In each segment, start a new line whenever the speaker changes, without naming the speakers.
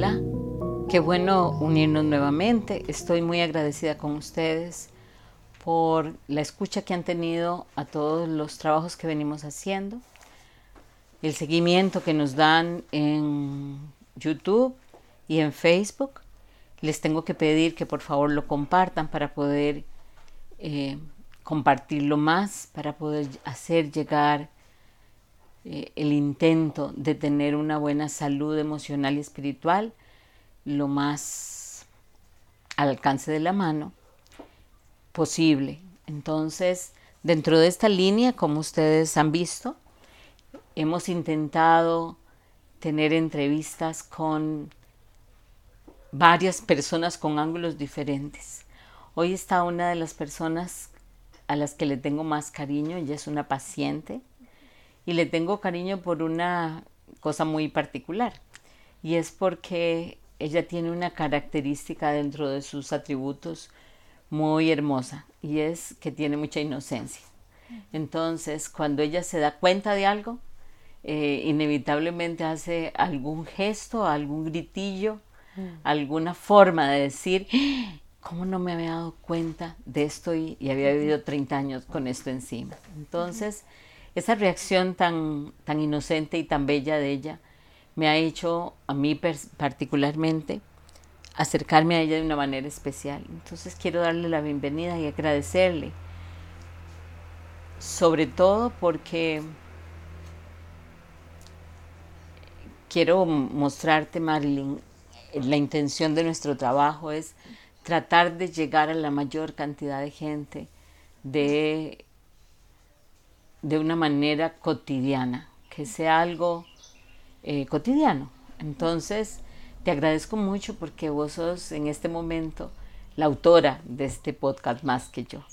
Hola, qué bueno unirnos nuevamente. Estoy muy agradecida con ustedes por la escucha que han tenido a todos los trabajos que venimos haciendo, el seguimiento que nos dan en YouTube y en Facebook. Les tengo que pedir que por favor lo compartan para poder eh, compartirlo más, para poder hacer llegar eh, el intento de tener una buena salud emocional y espiritual lo más al alcance de la mano posible. Entonces, dentro de esta línea, como ustedes han visto, hemos intentado tener entrevistas con varias personas con ángulos diferentes. Hoy está una de las personas a las que le tengo más cariño, ella es una paciente y le tengo cariño por una cosa muy particular y es porque ella tiene una característica dentro de sus atributos muy hermosa y es que tiene mucha inocencia. Entonces, cuando ella se da cuenta de algo, eh, inevitablemente hace algún gesto, algún gritillo, alguna forma de decir, ¿cómo no me había dado cuenta de esto y, había vivido 30 años con esto encima? Entonces, esa reacción tan, tan inocente y tan bella de ella me ha hecho a mí particularmente acercarme a ella de una manera especial. Entonces quiero darle la bienvenida y agradecerle, sobre todo porque quiero mostrarte, Marilyn, la intención de nuestro trabajo es tratar de llegar a la mayor cantidad de gente de de una manera cotidiana, que sea algo eh, cotidiano. Entonces, te agradezco mucho porque vos sos en este momento la autora de este podcast más que yo.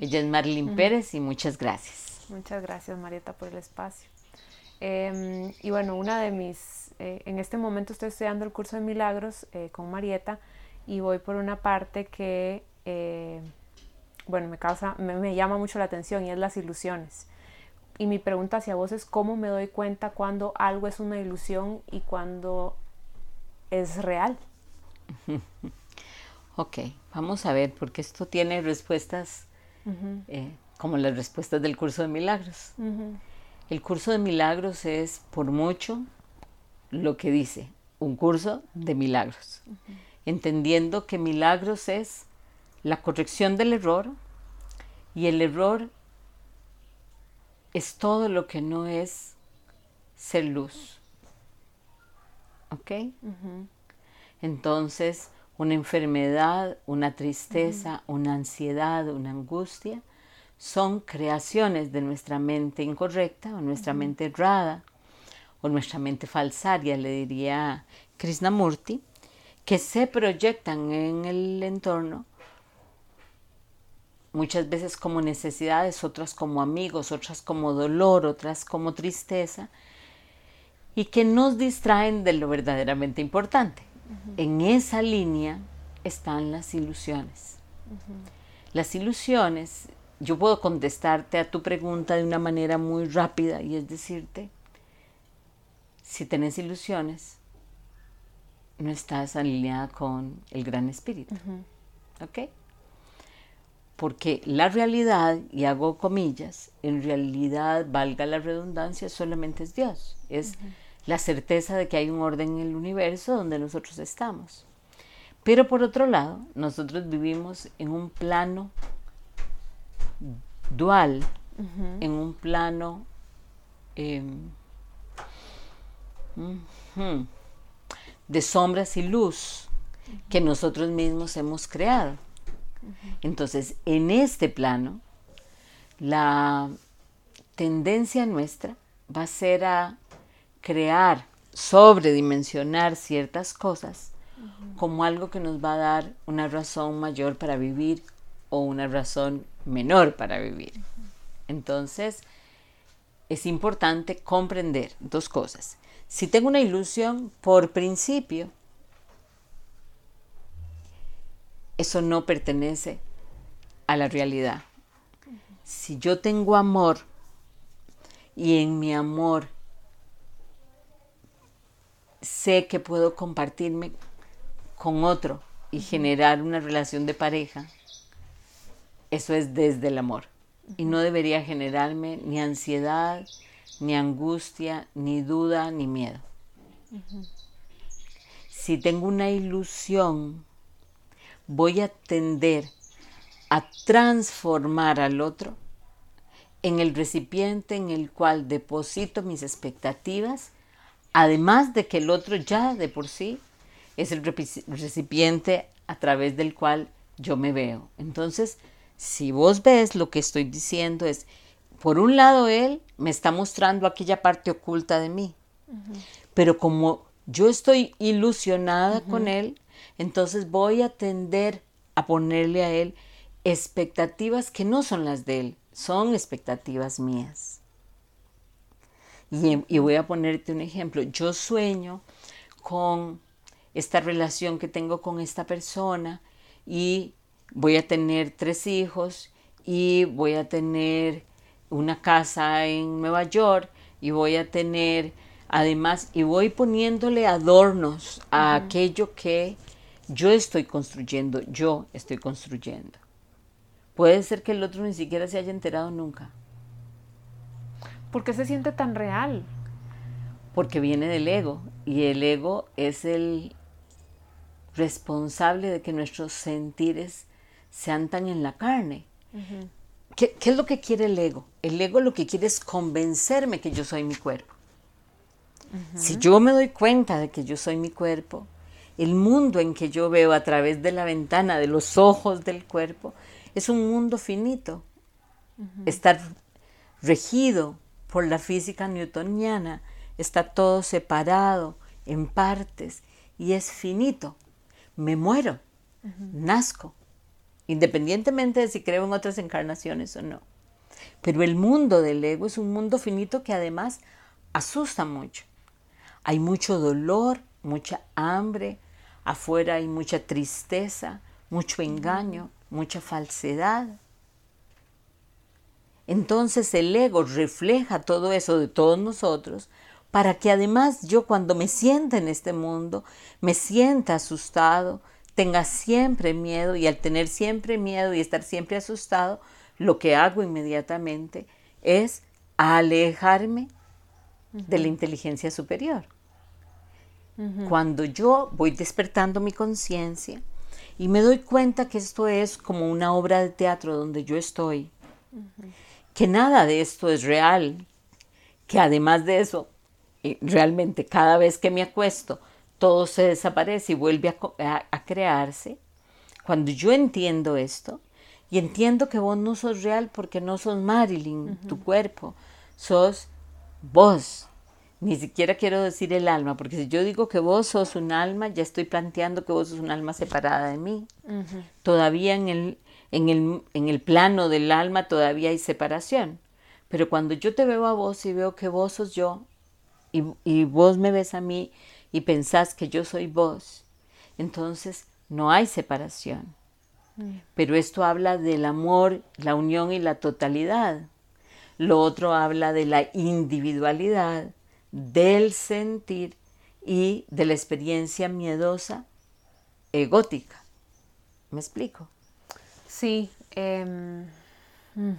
Ella es Marilyn Pérez y muchas gracias.
Muchas gracias Marieta por el espacio. Em, y bueno, una de mis, eh, en este momento estoy estudiando el curso de milagros eh, con Marieta y voy por una parte que bueno, me causa, me, llama mucho la atención y es las ilusiones. Y mi pregunta hacia vos es cómo me doy cuenta cuando algo es una ilusión y cuando es real.
ok, vamos a ver, porque esto tiene respuestas eh, como las respuestas del curso de milagros. El curso de milagros es por mucho lo que dice, un curso de milagros, entendiendo que milagros es la corrección del error y el error es todo lo que no es ser luz. ¿Ok? Entonces, una enfermedad, una tristeza, una ansiedad, una angustia, son creaciones de nuestra mente incorrecta o nuestra mente errada o nuestra mente falsaria, le diría Krishnamurti, que se proyectan en el entorno muchas veces como necesidades, otras como amigos, otras como dolor, otras como tristeza, y que nos distraen de lo verdaderamente importante. En esa línea están las ilusiones. Las ilusiones, yo puedo contestarte a tu pregunta de una manera muy rápida y es decirte, si tenés ilusiones, no estás alineada con el gran espíritu. ¿Ok? Porque la realidad, y hago comillas, en realidad, valga la redundancia, solamente es Dios. Es la certeza de que hay un orden en el universo donde nosotros estamos. Pero por otro lado, nosotros vivimos en un plano dual, en un plano em, de sombras y luz que nosotros mismos hemos creado. Entonces, en este plano, la tendencia nuestra va a ser a crear, sobredimensionar ciertas cosas como algo que nos va a dar una razón mayor para vivir o una razón menor para vivir. Entonces, es importante comprender dos cosas. Si tengo una ilusión, por principio, eso no pertenece a la realidad. Si yo tengo amor y en mi amor sé que puedo compartirme con otro y generar una relación de pareja, eso es desde el amor. Y no debería generarme ni ansiedad, ni angustia, ni duda, ni miedo. Si tengo una ilusión, voy a tender a transformar al otro en el recipiente en el cual deposito mis expectativas, además de que el otro ya de por sí es el recipiente a través del cual yo me veo. Entonces, si vos ves lo que estoy diciendo es, por un lado, él me está mostrando aquella parte oculta de mí, pero como yo estoy ilusionada con él, entonces voy a tender a ponerle a él expectativas que no son las de él, son expectativas mías. Y, y, voy a ponerte un ejemplo. Yo sueño con esta relación que tengo con esta persona y voy a tener tres hijos y voy a tener una casa en Nueva York y voy a tener además y voy poniéndole adornos a aquello que yo estoy construyendo, yo estoy construyendo. Puede ser que el otro ni siquiera se haya enterado nunca.
¿Por qué se siente tan real?
Porque viene del ego y el ego es el responsable de que nuestros sentires sean tan en la carne. ¿Qué, es lo que quiere el ego? El ego lo que quiere es convencerme que yo soy mi cuerpo. Si yo me doy cuenta de que yo soy mi cuerpo, el mundo en que yo veo a través de la ventana, de los ojos del cuerpo, es un mundo finito. Está regido por la física newtoniana, está todo separado en partes y es finito. Me muero, nazco, independientemente de si creo en otras encarnaciones o no. Pero el mundo del ego es un mundo finito que además asusta mucho. Hay mucho dolor, mucha hambre, afuera hay mucha tristeza, mucho engaño, mucha falsedad. Entonces el ego refleja todo eso de todos nosotros para que además yo cuando me sienta en este mundo, me sienta asustado, tenga siempre miedo y al tener siempre miedo y estar siempre asustado, lo que hago inmediatamente es alejarme de la inteligencia superior. Cuando yo voy despertando mi conciencia y me doy cuenta que esto es como una obra de teatro donde yo estoy, que nada de esto es real, que además de eso, realmente cada vez que me acuesto, todo se desaparece y vuelve a, crearse. Cuando yo entiendo esto, y entiendo que vos no sos real porque no sos Marilyn, tu cuerpo, sos vos. Ni siquiera quiero decir el alma, porque si yo digo que vos sos un alma, ya estoy planteando que vos sos un alma separada de mí. Todavía en el, en, el, en el plano del alma todavía hay separación. Pero cuando yo te veo a vos y veo que vos sos yo, y, y vos me ves a mí y pensás que yo soy vos, entonces no hay separación. Mm. Pero esto habla del amor, la unión y la totalidad. Lo otro habla de la individualidad, del sentir y de la experiencia miedosa egótica. ¿Me explico?
Sí. Em, mm.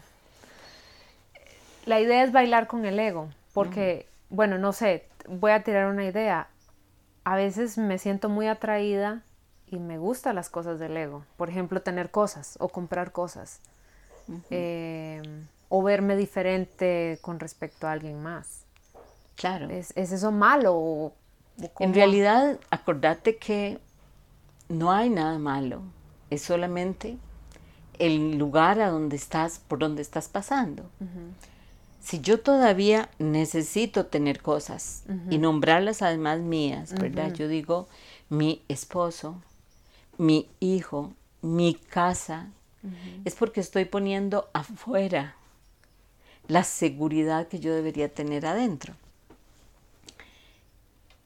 la idea es bailar con el ego, porque, bueno, no sé, voy a tirar una idea a veces me siento muy atraída y me gustan las cosas del ego. Por ejemplo, tener cosas o comprar cosas. Em, o verme diferente con respecto a alguien más.
Claro.
¿Es, eso malo?
en realidad, acordate que no hay nada malo. Es solamente el lugar a donde estás, por donde estás pasando si yo todavía necesito tener cosas y nombrarlas además mías, ¿verdad? Yo digo mi esposo, mi hijo, mi casa, es porque estoy poniendo afuera la seguridad que yo debería tener adentro.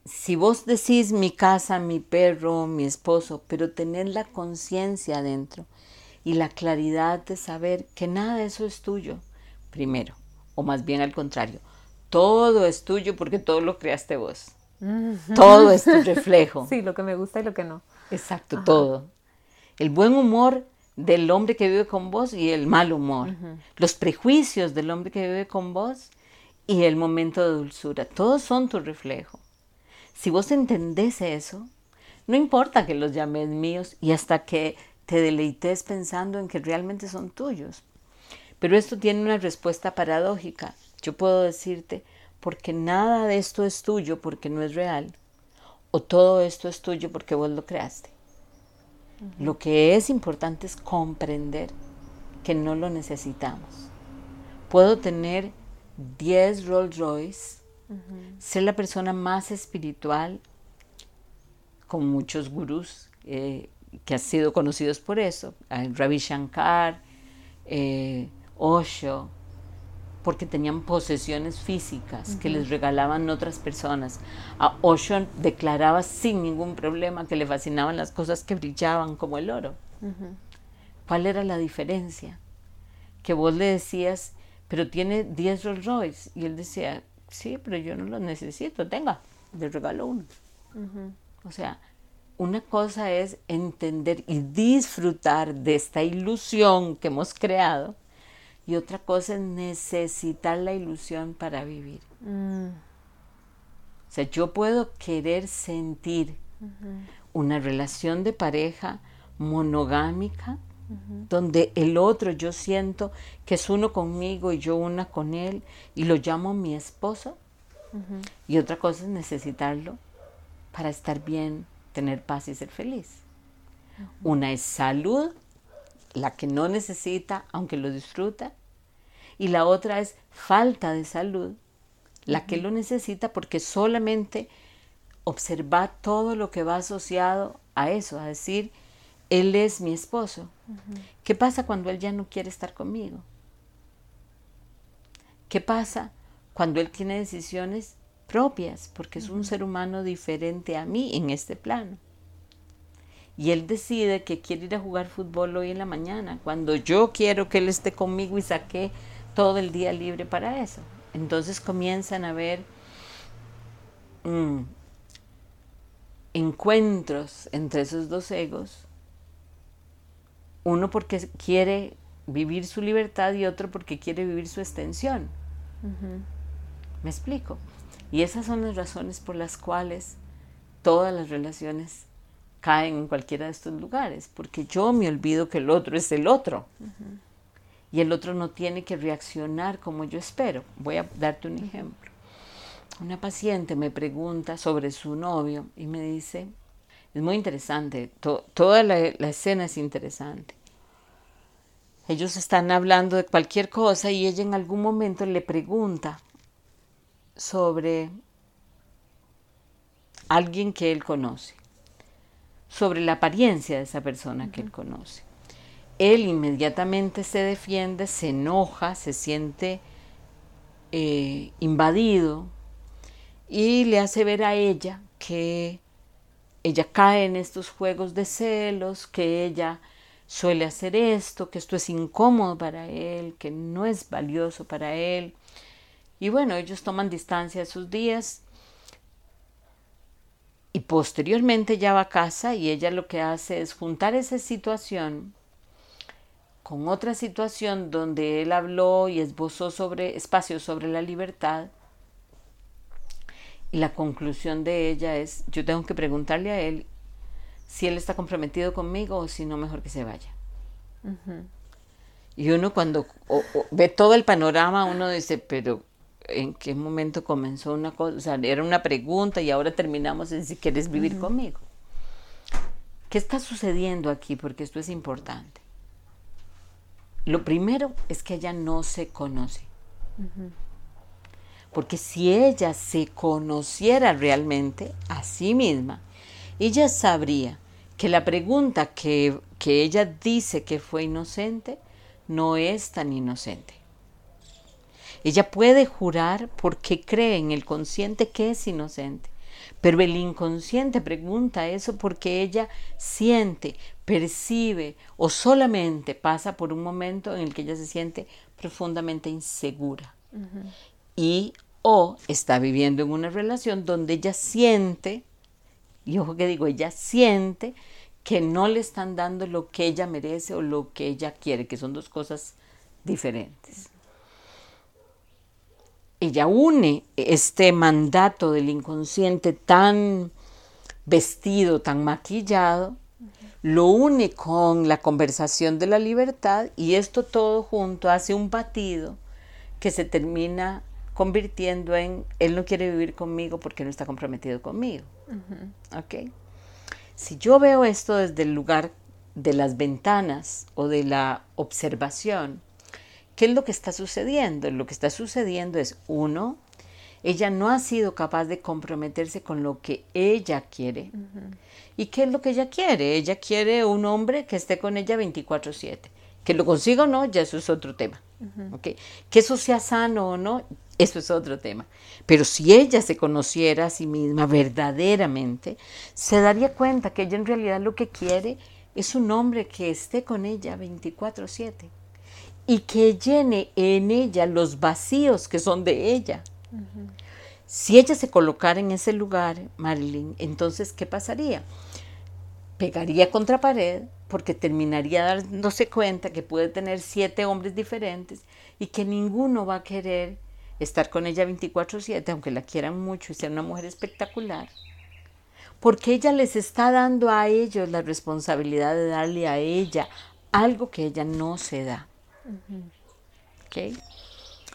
Si vos decís mi casa, mi perro, mi esposo, pero tener la conciencia adentro y la claridad de saber que nada de eso es tuyo, primero o más bien al contrario, todo es tuyo porque todo lo creaste vos. Todo es tu reflejo.
Sí, lo que me gusta y lo que no.
Exacto, todo. El buen humor del hombre que vive con vos y el mal humor. Los prejuicios del hombre que vive con vos y el momento de dulzura. Todos son tu reflejo. Si vos entendés eso, no importa que los llames míos y hasta que te deleites pensando en que realmente son tuyos. Pero esto tiene una respuesta paradójica. Yo puedo decirte, porque nada de esto es tuyo porque no es real, o todo esto es tuyo porque vos lo creaste. Lo que es importante es comprender que no lo necesitamos. Puedo tener 10 Rolls Royce, ser la persona más espiritual, con muchos gurús eh, que han sido conocidos por eso, Ravi Shankar, eh, Osho, porque tenían posesiones físicas que les regalaban otras personas. A Osho declaraba sin ningún problema que le fascinaban las cosas que brillaban como el oro. ¿Cuál era la diferencia? Que vos le decías, pero tiene 10 Rolls Royce. Y él decía, sí, pero yo no los necesito, tenga, le regalo uno. O sea, una cosa es entender y disfrutar de esta ilusión que hemos creado y otra cosa es necesitar la ilusión para vivir. Mm. O sea, yo puedo querer sentir una relación de pareja monogámica, donde el otro yo siento que es uno conmigo y yo una con él y lo llamo mi esposo. Y otra cosa es necesitarlo para estar bien, tener paz y ser feliz. Una es salud, la que no necesita, aunque lo disfruta, y la otra es falta de salud, la que lo necesita porque solamente observa todo lo que va asociado a eso, a decir, él es mi esposo. ¿Qué pasa cuando él ya no quiere estar conmigo? ¿Qué pasa cuando él tiene decisiones propias? Porque es un ser humano diferente a mí en este plano. Y él decide que quiere ir a jugar fútbol hoy en la mañana, cuando yo quiero que él esté conmigo y saque todo el día libre para eso. Entonces comienzan a haber mm, encuentros entre esos dos egos, uno porque quiere vivir su libertad y otro porque quiere vivir su extensión. ¿Me explico? Y esas son las razones por las cuales todas las relaciones caen en cualquiera de estos lugares, porque yo me olvido que el otro es el otro y el otro no tiene que reaccionar como yo espero. Voy a darte un ejemplo. Una paciente me pregunta sobre su novio y me dice, es muy interesante, toda la, escena es interesante. Ellos están hablando de cualquier cosa y ella en algún momento le pregunta sobre alguien que él conoce, sobre la apariencia de esa persona que él conoce. Él inmediatamente se defiende, se enoja, se siente eh, invadido y le hace ver a ella que ella cae en estos juegos de celos, que ella suele hacer esto, que esto es incómodo para él, que no es valioso para él. Y bueno, ellos toman distancia esos días y posteriormente ya va a casa y ella lo que hace es juntar esa situación con otra situación donde él habló y esbozó sobre espacios sobre la libertad. Y la conclusión de ella es, yo tengo que preguntarle a él si él está comprometido conmigo o si no, mejor que se vaya. Y uno cuando ve todo el panorama, uno dice, pero ¿en qué momento comenzó una cosa? O sea, era una pregunta y ahora terminamos en si quieres vivir conmigo. ¿Qué está sucediendo aquí? Porque esto es importante. Lo primero es que ella no se conoce. Porque si ella se conociera realmente a sí misma, ella sabría que la pregunta que, que ella dice que fue inocente no es tan inocente. Ella puede jurar porque cree en el consciente que es inocente. Pero el inconsciente pregunta eso porque ella siente, percibe o solamente pasa por un momento en el que ella se siente profundamente insegura. Y o está viviendo en una relación donde ella siente, y ojo que digo, ella siente que no le están dando lo que ella merece o lo que ella quiere, que son dos cosas diferentes. Ella une este mandato del inconsciente tan vestido, tan maquillado, lo une con la conversación de la libertad y esto todo junto hace un batido que se termina convirtiendo en, él no quiere vivir conmigo porque no está comprometido conmigo. Si yo veo esto desde el lugar de las ventanas o de la observación, ¿qué es lo que está sucediendo? Lo que está sucediendo es, uno, ella no ha sido capaz de comprometerse con lo que ella quiere. ¿Y qué es lo que ella quiere? Ella quiere un hombre que esté con ella 24/7. Que lo consiga o no, ya eso es otro tema. Que eso sea sano o no, eso es otro tema. Pero si ella se conociera a sí misma verdaderamente, se daría cuenta que ella en realidad lo que quiere es un hombre que esté con ella 24/7 y que llene en ella los vacíos que son de ella. Si ella se colocara en ese lugar, Marilyn, entonces, ¿qué pasaría? Pegaría contra pared porque terminaría dándose cuenta que puede tener siete hombres diferentes y que ninguno va a querer estar con ella 24/7, aunque la quieran mucho y sea una mujer espectacular. Porque ella les está dando a ellos la responsabilidad de darle a ella algo que ella no se da. ¿Ok?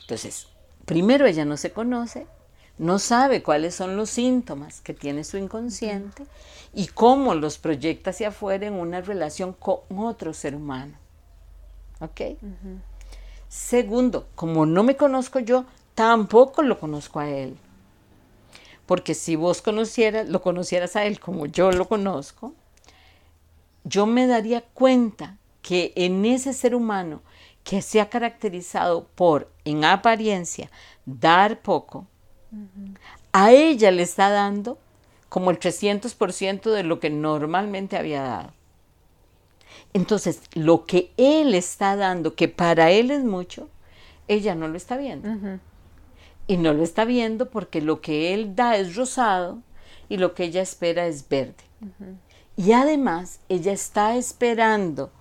Entonces, primero ella no se conoce, no sabe cuáles son los síntomas que tiene su inconsciente y cómo los proyecta hacia afuera en una relación con otro ser humano. ¿Ok? Segundo, como no me conozco yo, tampoco lo conozco a él. Porque si vos conocieras, lo conocieras a él como yo lo conozco, yo me daría cuenta que en ese ser humano que se ha caracterizado por, en apariencia, dar poco, a ella le está dando como el 300% de lo que normalmente había dado. Entonces, lo que él está dando, que para él es mucho, ella no lo está viendo. Y no lo está viendo porque lo que él da es rosado y lo que ella espera es verde. Y además, ella está esperando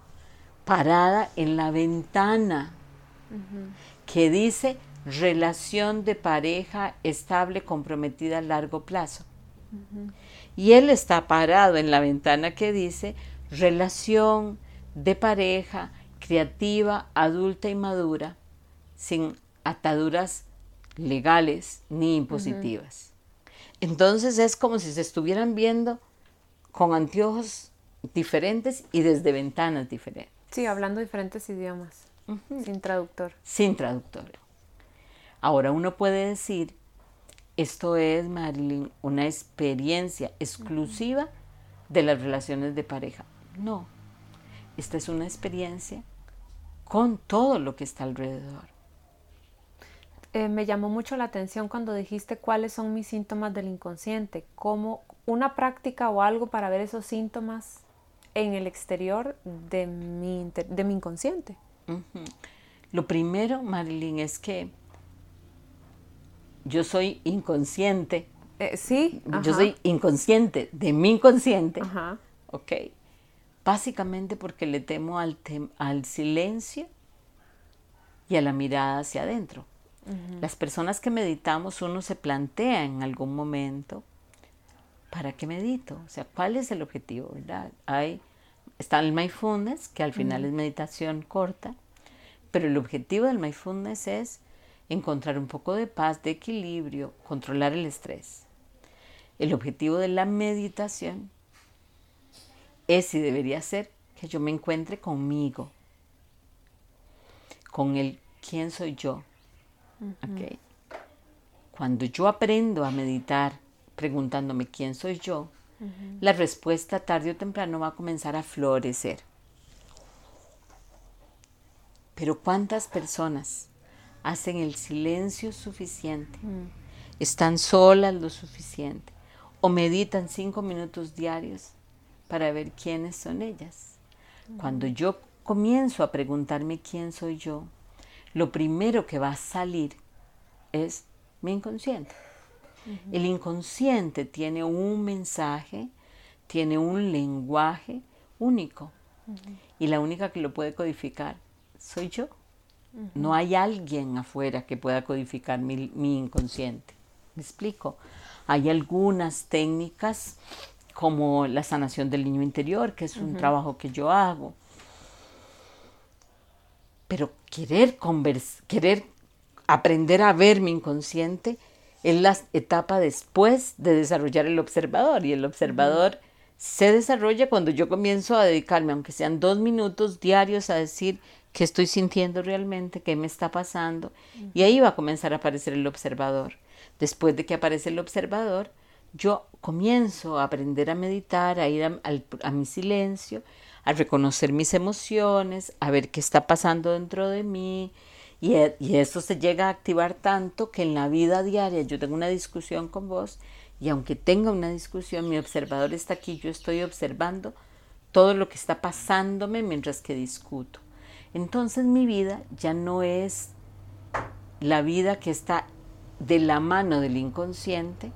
parada en la ventana que dice relación de pareja estable comprometida a largo plazo. Y él está parado en la ventana que dice relación de pareja creativa, adulta y madura, sin ataduras legales ni impositivas. Entonces es como si se estuvieran viendo con anteojos diferentes y desde ventanas diferentes.
Sí, hablando diferentes idiomas, sin traductor.
Sin traductor. Ahora uno puede decir, esto es, Marilyn, una experiencia exclusiva de las relaciones de pareja. No, esta es una experiencia con todo lo que está alrededor.
Eh, me llamó mucho la atención cuando dijiste cuáles son mis síntomas del inconsciente, como una práctica o algo para ver esos síntomas en el exterior de mi, de mi inconsciente.
Lo primero, Marilyn, es que yo soy inconsciente.
Eh, sí.
Yo soy inconsciente de mi inconsciente. Ajá. Ok. Básicamente porque le temo al, al silencio y a la mirada hacia adentro. Las personas que meditamos, uno se plantea en algún momento ¿para qué medito? O sea, ¿cuál es el objetivo? ¿verdad? Hay, está el mindfulness, que al final es meditación corta, pero el objetivo del mindfulness es encontrar un poco de paz, de equilibrio, controlar el estrés. El objetivo de la meditación es y debería ser que yo me encuentre conmigo, con el quién soy yo. Cuando yo aprendo a meditar preguntándome quién soy yo, la respuesta tarde o temprano va a comenzar a florecer. Pero ¿cuántas personas hacen el silencio suficiente? Están solas lo suficiente o meditan cinco minutos diarios para ver quiénes son ellas. Cuando yo comienzo a preguntarme quién soy yo, lo primero que va a salir es Mi inconsciente. El inconsciente tiene un mensaje, tiene un lenguaje único. Y la única que lo puede codificar soy yo. No hay alguien afuera que pueda codificar mi, inconsciente. ¿Me explico? Hay algunas técnicas como la sanación del niño interior, que es un trabajo que yo hago. Pero querer, querer aprender a ver mi inconsciente es la etapa después de desarrollar el observador. Y el observador se desarrolla cuando yo comienzo a dedicarme, aunque sean dos minutos diarios, a decir qué estoy sintiendo realmente, qué me está pasando. Y ahí va a comenzar a aparecer el observador. Después de que aparece el observador, yo comienzo a aprender a meditar, a ir a, mi silencio, a reconocer mis emociones, a ver qué está pasando dentro de mí. Y, e, y, eso se llega a activar tanto que en la vida diaria yo tengo una discusión con vos y aunque tenga una discusión, mi observador está aquí, yo estoy observando todo lo que está pasándome mientras que discuto. Entonces mi vida ya no es la vida que está de la mano del inconsciente,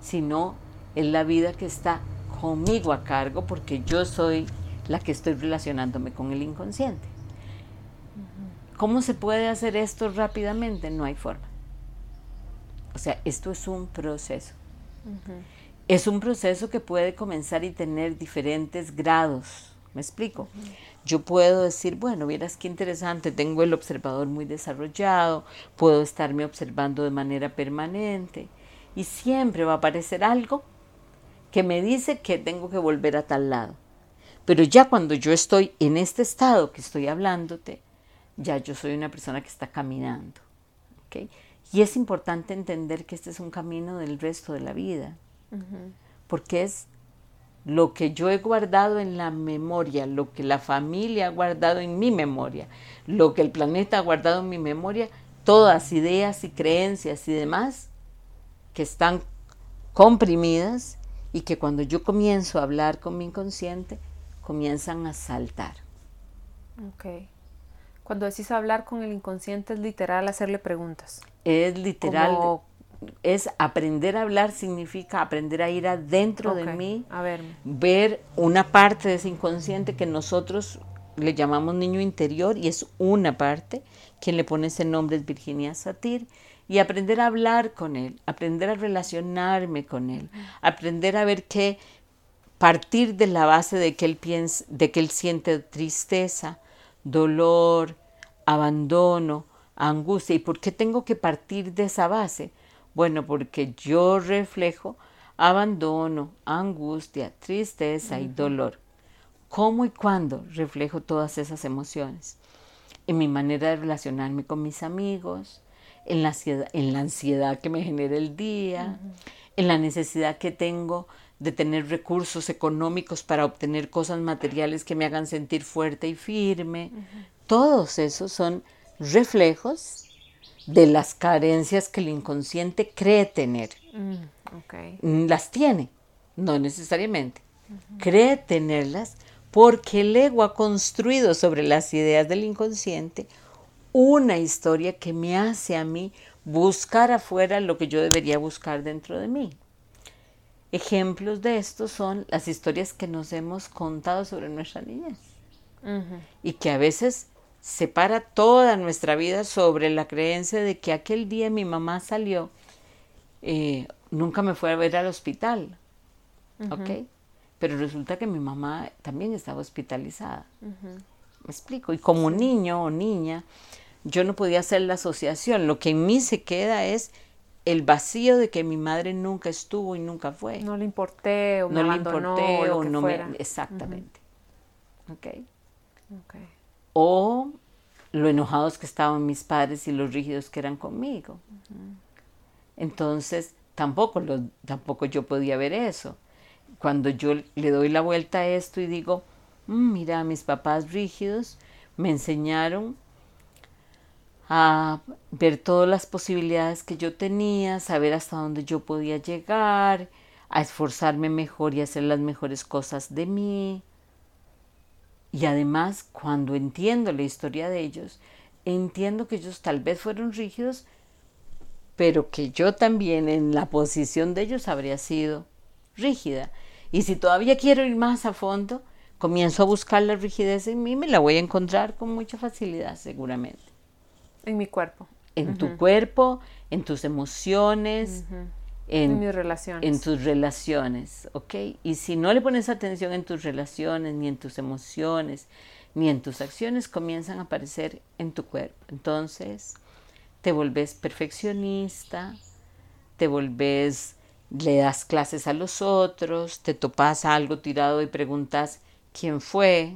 sino es la vida que está conmigo a cargo porque yo soy la que estoy relacionándome con el inconsciente. ¿Cómo se puede hacer esto rápidamente? No hay forma. O sea, esto es un proceso. Es un proceso que puede comenzar y tener diferentes grados. ¿Me explico? Yo puedo decir, bueno, vieras qué interesante, tengo el observador muy desarrollado, puedo estarme observando de manera permanente y siempre va a aparecer algo que me dice que tengo que volver a tal lado. Pero ya cuando yo estoy en este estado que estoy hablándote, ya yo soy una persona que está caminando. Y es importante entender que este es un camino del resto de la vida, porque es lo que yo he guardado en la memoria, lo que la familia ha guardado en mi memoria, lo que el planeta ha guardado en mi memoria, todas ideas y creencias y demás que están comprimidas y que cuando yo comienzo a hablar con mi inconsciente, comienzan a saltar.
Ok. Cuando decís hablar con el inconsciente es literal hacerle preguntas.
Es literal es aprender a hablar significa aprender a ir adentro de mí,
a ver.
ver una parte de ese inconsciente que nosotros le llamamos niño interior y es una parte, quien le pone ese nombre es Virginia Satir, y aprender a hablar con él, aprender a relacionarme con él, aprender a ver que partir de la base de que él piensa, de que él siente tristeza, dolor, abandono, angustia, ¿y por qué tengo que partir de esa base? Bueno, porque yo reflejo abandono, angustia, tristeza y dolor. ¿Cómo y cuándo reflejo todas esas emociones? En mi manera de relacionarme con mis amigos, en la ansiedad, en la ansiedad que me genera el día, en la necesidad que tengo de tener recursos económicos para obtener cosas materiales que me hagan sentir fuerte y firme. Todos esos son reflejos de las carencias que el inconsciente cree tener. Mm, mm, las tiene, no necesariamente. Cree tenerlas porque el ego ha construido sobre las ideas del inconsciente una historia que me hace a mí buscar afuera lo que yo debería buscar dentro de mí. Ejemplos de esto son las historias que nos hemos contado sobre nuestra niñez y que a veces se para toda nuestra vida sobre la creencia de que aquel día mi mamá salió, eh, nunca me fue a ver al hospital, ¿ok? Pero resulta que mi mamá también estaba hospitalizada. ¿Me explico? Y como niño o niña, yo no podía hacer la asociación. Lo que en mí se queda es el vacío de que mi madre nunca estuvo y nunca fue.
No le importé o no me le importé o, no me...
Exactamente. ¿Ok? Ok o lo enojados que estaban mis padres y los rígidos que eran conmigo. Entonces, tampoco, tampoco yo podía ver eso. Cuando yo le doy la vuelta a esto y digo, mm, mira, mis papás rígidos me enseñaron a ver todas las posibilidades que yo tenía, saber hasta dónde yo podía llegar, a esforzarme mejor y hacer las mejores cosas de mí, y además, cuando entiendo la historia de ellos, entiendo que ellos tal vez fueron rígidos pero que yo también en la posición de ellos habría sido rígida. Y si todavía quiero ir más a fondo, comienzo a buscar la rigidez en mí, me la voy a encontrar con mucha facilidad seguramente.
En mi cuerpo.
En tu cuerpo, en tus emociones,
en, mis relaciones.
En tus relaciones, ¿ok? Y si no le pones atención en tus relaciones, ni en tus emociones, ni en tus acciones, comienzan a aparecer en tu cuerpo. Entonces, te volvés perfeccionista, te volvés, le das clases a los otros, te topas algo tirado y preguntas quién fue,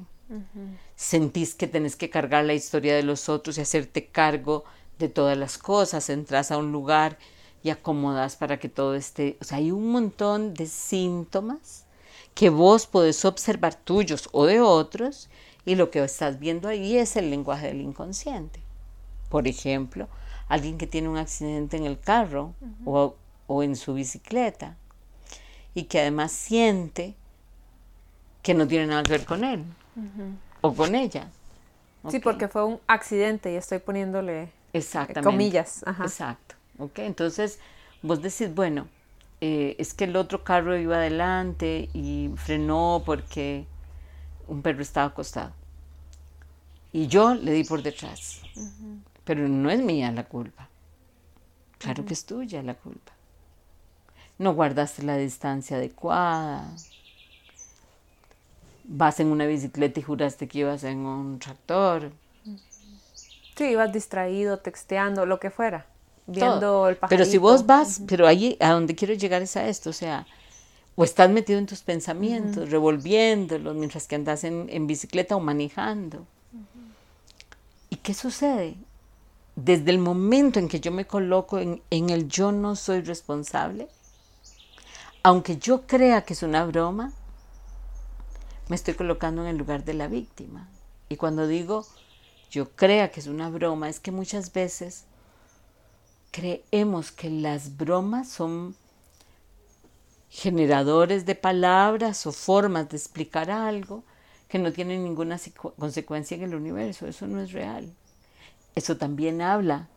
sentís que tenés que cargar la historia de los otros y hacerte cargo de todas las cosas, entras a un lugar y acomodas para que todo esté, o sea, hay un montón de síntomas que vos podés observar tuyos o de otros y lo que estás viendo ahí es el lenguaje del inconsciente. Por ejemplo, alguien que tiene un accidente en el carro o, en su bicicleta y que además siente que no tiene nada que ver con él o con ella.
Sí, porque fue un accidente y estoy poniéndole
Exactamente.
comillas.
Exacto. Okay, entonces vos decís, bueno, eh, es que el otro carro iba adelante y frenó porque un perro estaba acostado. Y yo le di por detrás. Pero no es mía la culpa. Claro que es tuya la culpa. No guardaste la distancia adecuada. Vas en una bicicleta y juraste que ibas en un tractor.
Sí, ibas distraído, texteando, lo que fuera viendo el pajarito.
Pero si vos vas, pero ahí a donde quiero llegar es a esto, o sea, o estás metido en tus pensamientos, revolviéndolos mientras que andas en, bicicleta o manejando. ¿Y qué sucede? Desde el momento en que yo me coloco en, en el yo no soy responsable, aunque yo crea que es una broma, me estoy colocando en el lugar de la víctima. Y cuando digo yo crea que es una broma, es que muchas veces creemos que las bromas son generadores de palabras o formas de explicar algo que no tienen ninguna consecuencia en el universo. Eso no es real. Eso también habla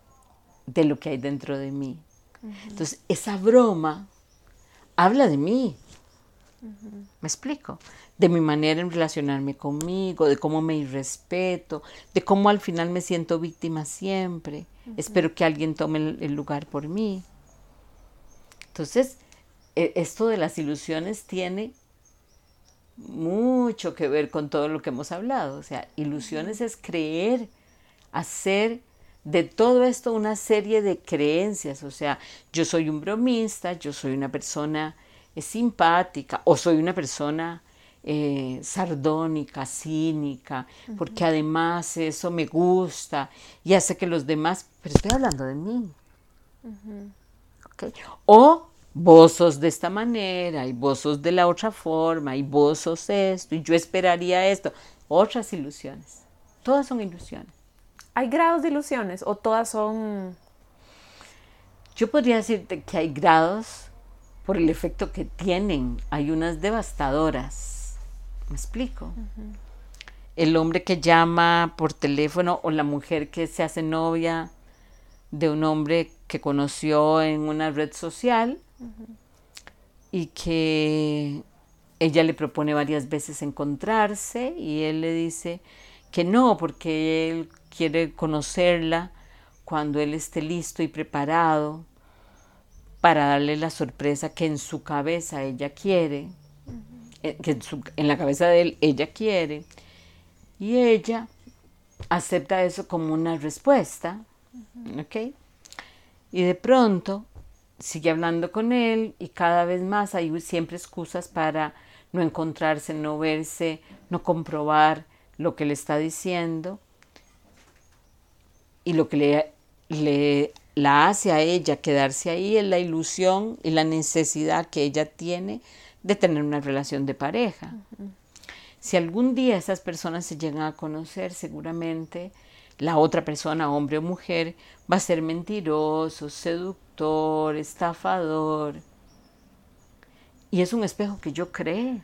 de lo que hay dentro de mí. Entonces, esa broma habla de mí. ¿Me explico? De mi manera en relacionarme conmigo, de cómo me irrespeto, de cómo al final me siento víctima siempre. Espero que alguien tome el, lugar por mí. Entonces, e, esto de las ilusiones tiene mucho que ver con todo lo que hemos hablado. O sea, ilusiones es creer, hacer de todo esto una serie de creencias. O sea, yo soy un bromista, yo soy una persona es simpática o soy una persona eh, sardónica, cínica, porque además eso me gusta y hace que los demás, pero estoy hablando de mí. O vos sos de esta manera y vos sos de la otra forma y vos sos esto y yo esperaría esto. Otras ilusiones. Todas son ilusiones.
¿Hay grados de ilusiones o todas son...
Yo podría decirte que hay grados por el efecto que tienen. Hay unas devastadoras. ¿Me explico? El hombre que llama por teléfono o la mujer que se hace novia de un hombre que conoció en una red social y que ella le propone varias veces encontrarse y él le dice que no, porque él quiere conocerla cuando él esté listo y preparado para darle la sorpresa que en su cabeza ella quiere, eh, que en, la cabeza de él ella quiere, y ella acepta eso como una respuesta, ¿ok? Y de pronto sigue hablando con él y cada vez más hay siempre excusas para no encontrarse, no verse, no comprobar lo que le está diciendo y lo que le, le la hace a ella quedarse ahí en la ilusión y la necesidad que ella tiene de tener una relación de pareja. Si algún día esas personas se llegan a conocer, seguramente la otra persona, hombre o mujer, va a ser mentiroso, seductor, estafador. Y es un espejo que yo creé.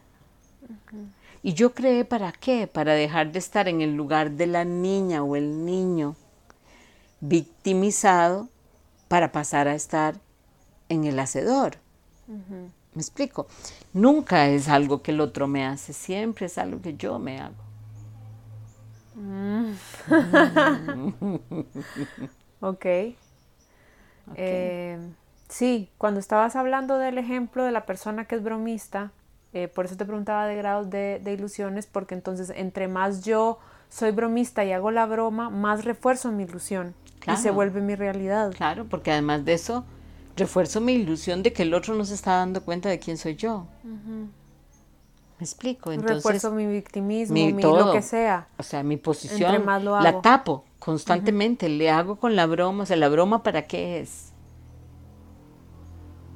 ¿Y yo creé para qué? Para dejar de estar en el lugar de la niña o el niño victimizado para pasar a estar en el hacedor. ¿Me explico? Nunca es algo que el otro me hace, siempre es algo que yo me hago.
Mm. ok. Eh, sí, cuando estabas hablando del ejemplo de la persona que es bromista, eh, por eso te preguntaba de grados de, ilusiones, porque entonces entre más yo soy bromista y hago la broma, más refuerzo mi ilusión y se vuelve mi realidad.
Claro, porque además de eso, refuerzo mi ilusión de que el otro no se está dando cuenta de quién soy yo. ¿Me explico?
Entonces, refuerzo mi victimismo, mi, lo que sea.
O sea, mi posición la tapo constantemente, le hago con la broma. O sea, ¿la broma para qué es?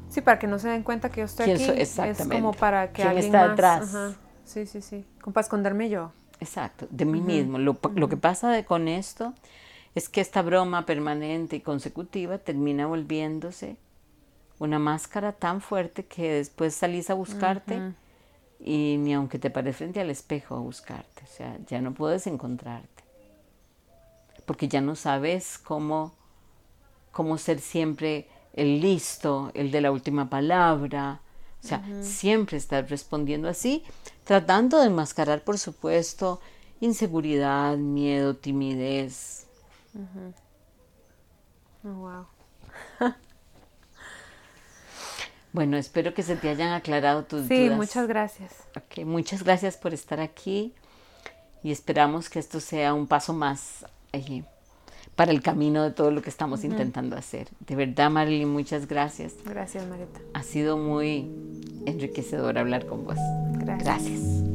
Sí, para que no se den cuenta que yo estoy aquí. exactamente. Es como para que
¿Quién está detrás?
Sí, sí, sí. Como para esconderme yo.
Exacto, de mí mismo. Lo, lo, que pasa de, con esto es que esta broma permanente y consecutiva termina volviéndose una máscara tan fuerte que después salís a buscarte y ni aunque te pares frente al espejo a buscarte. O sea, ya no puedes encontrarte. Porque ya no sabes cómo, cómo ser siempre el listo, el de la última palabra. O sea, siempre estar respondiendo así, tratando de enmascarar, por supuesto, inseguridad, miedo, timidez.
Oh, wow.
bueno, espero que se te hayan aclarado tus dudas. Sí,
muchas gracias.
Okay, muchas gracias por estar aquí y esperamos que esto sea un paso más allí para el camino de todo lo que estamos intentando hacer. De verdad, Marilyn, muchas gracias.
Gracias, Marita.
Ha sido muy enriquecedor hablar con vos. Gracias. gracias.